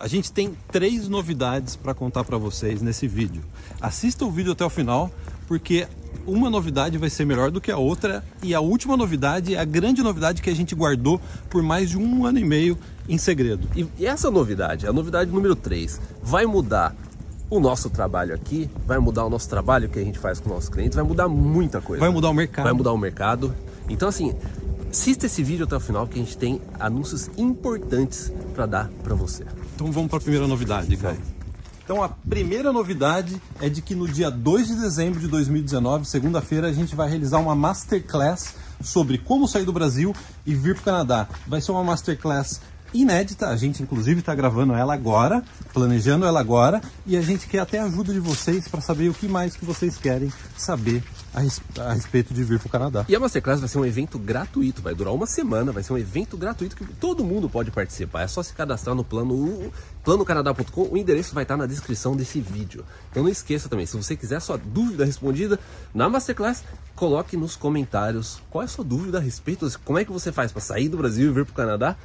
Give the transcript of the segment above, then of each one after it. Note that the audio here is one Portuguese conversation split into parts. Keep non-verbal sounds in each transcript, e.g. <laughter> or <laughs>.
A gente tem três novidades para contar para vocês nesse vídeo. Assista o vídeo até o final, porque uma novidade vai ser melhor do que a outra e a última novidade é a grande novidade que a gente guardou por mais de um ano e meio em segredo. E, essa novidade, a novidade número 3, vai mudar o nosso trabalho aqui, vai mudar o nosso trabalho que a gente faz com nossos clientes, vai mudar muita coisa. Vai mudar o mercado. Vai mudar o mercado. Então assim, assista esse vídeo até o final que a gente tem anúncios importantes para dar para você. Então vamos para a primeira novidade, cara. Então a primeira novidade é de que no dia 2 de dezembro de 2019, segunda-feira, a gente vai realizar uma masterclass sobre como sair do Brasil e vir para o Canadá. Vai ser uma masterclass inédita, a gente inclusive está gravando ela agora, planejando ela agora, e a gente quer até a ajuda de vocês para saber o que mais que vocês querem saber a, res, a respeito de vir para o Canadá. E a Masterclass vai ser um evento gratuito, vai durar uma semana, vai ser um evento gratuito que todo mundo pode participar. É só se cadastrar no plano planocanadá.com, o endereço vai estar na descrição desse vídeo. Então não esqueça também, se você quiser sua dúvida respondida na Masterclass, coloque nos comentários qual é a sua dúvida a respeito, como é que você faz para sair do Brasil e vir para o Canadá.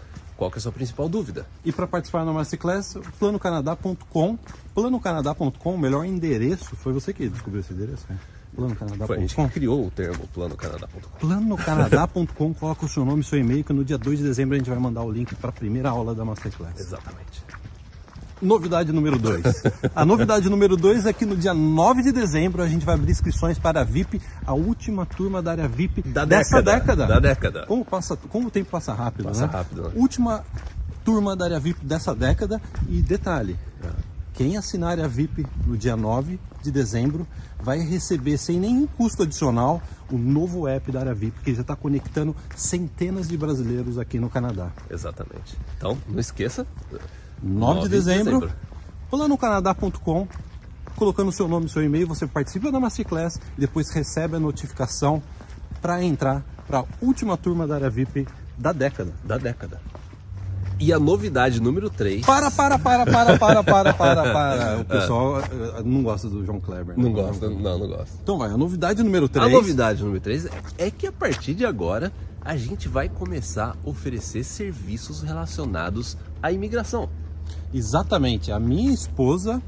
Qual é a sua principal dúvida? E para participar da Masterclass, planocanadá.com, planocanadá.com, o melhor endereço, foi você que descobriu esse endereço, né? Planocanadá.com. A gente criou o termo planocanadá.com. Planocanadá.com, coloca o seu nome e seu e-mail, que no dia 2 de dezembro a gente vai mandar o link para a primeira aula da Masterclass. Exatamente. Novidade número 2. a novidade número 2 é que no dia 9 de dezembro a gente vai abrir inscrições para a VIP, a última turma da área VIP da dessa década. década. Da década. Como, passa, como o tempo passa rápido, Passa né? rápido, né? Última turma da área VIP dessa década e detalhe, quem assinar a área VIP no dia 9 de dezembro vai receber sem nenhum custo adicional o novo app da área VIP, que já está conectando centenas de brasileiros aqui no Canadá. Exatamente. Então, não esqueça. 9, de dezembro, planocanadá.com, colocando o seu nome e seu e-mail, você participa da Masterclass e depois recebe a notificação para entrar para a última turma da área VIP da década. Da década. E a novidade número 3. Para, para, para, para, para, para, para, <laughs> para. O pessoal eh, não gosta do João Kleber. né? Não gosta, não, não gosta. Então vai, a novidade número 3. A novidade número 3 é que a partir de agora a gente vai começar a oferecer serviços relacionados à imigração. Exatamente. A minha esposa,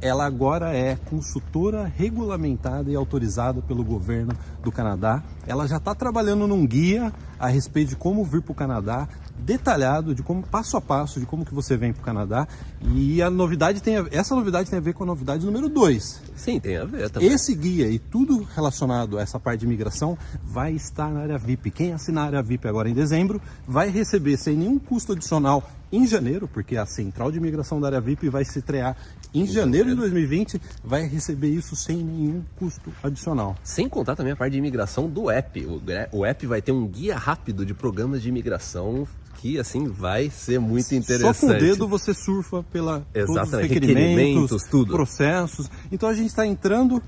ela agora é consultora regulamentada e autorizada pelo governo do Canadá. Ela já está trabalhando num guia a respeito de como vir para o Canadá, detalhado de como passo a passo de como que você vem para o Canadá. E a novidade tem a, essa novidade tem a ver com a novidade número 2. Sim, tem a ver também. Esse guia e tudo relacionado a essa parte de imigração vai estar na área VIP. Quem assinar a área VIP agora em dezembro vai receber sem nenhum custo adicional em janeiro, porque a central de imigração da área VIP vai se estrear em janeiro de 2020, vai receber isso sem nenhum custo adicional. Sem contar também a parte de imigração do app. O, o app vai ter um guia rápido de programas de imigração que assim vai ser muito interessante. Só com o dedo você surfa pela todos os Exatamente, requerimentos, requerimentos, tudo. processos. Então a gente está entrando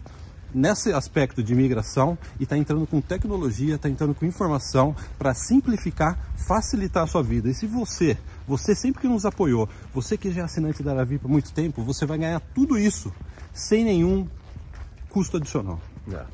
nesse aspecto de imigração e está entrando com tecnologia, está entrando com informação para simplificar, facilitar a sua vida. E se você, você sempre que nos apoiou, você que já é assinante da Aravi por muito tempo, você vai ganhar tudo isso sem nenhum custo adicional. É, é.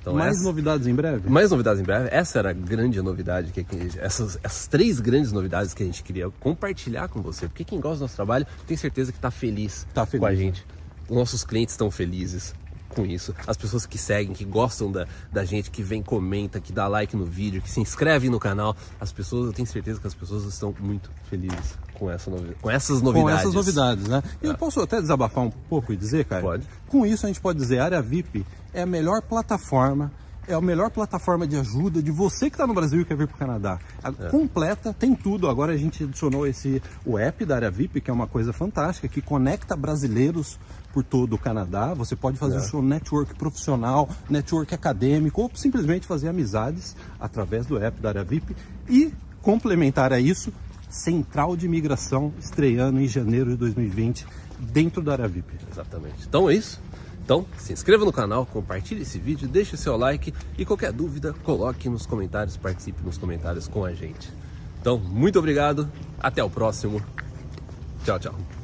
Então, Mais essa- novidades em breve? Mais novidades em breve. Essa era a grande novidade, que, que essas, essas três grandes novidades que a gente queria compartilhar com você. Porque quem gosta do nosso trabalho tem certeza que está feliz, Tá feliz. com a gente. Os nossos clientes estão felizes com isso. As pessoas que seguem, que gostam da, da gente, que vem, comenta, que dá like no vídeo, que se inscreve no canal. As pessoas, eu tenho certeza que as pessoas estão muito felizes com, essa novi com essas com novidades. essas novidades, né? E eu posso até desabafar um pouco e dizer, cara? Pode. Com isso a gente pode dizer, a área VIP é a melhor plataforma, é a melhor plataforma de ajuda de você que está no Brasil e quer vir para o Canadá. É. Completa, tem tudo. Agora a gente adicionou esse o app da área VIP, que é uma coisa fantástica, que conecta brasileiros por todo o Canadá. Você pode fazer É. o seu network profissional, network acadêmico, ou simplesmente fazer amizades através do app da área VIP. E complementar a isso, Central de Imigração estreando em janeiro de 2020 dentro da área VIP. Exatamente. Então é isso. Então, se inscreva no canal, compartilhe esse vídeo, deixe seu like e qualquer dúvida, coloque nos comentários, participe nos comentários com a gente. Então, muito obrigado, até o próximo. Tchau, tchau.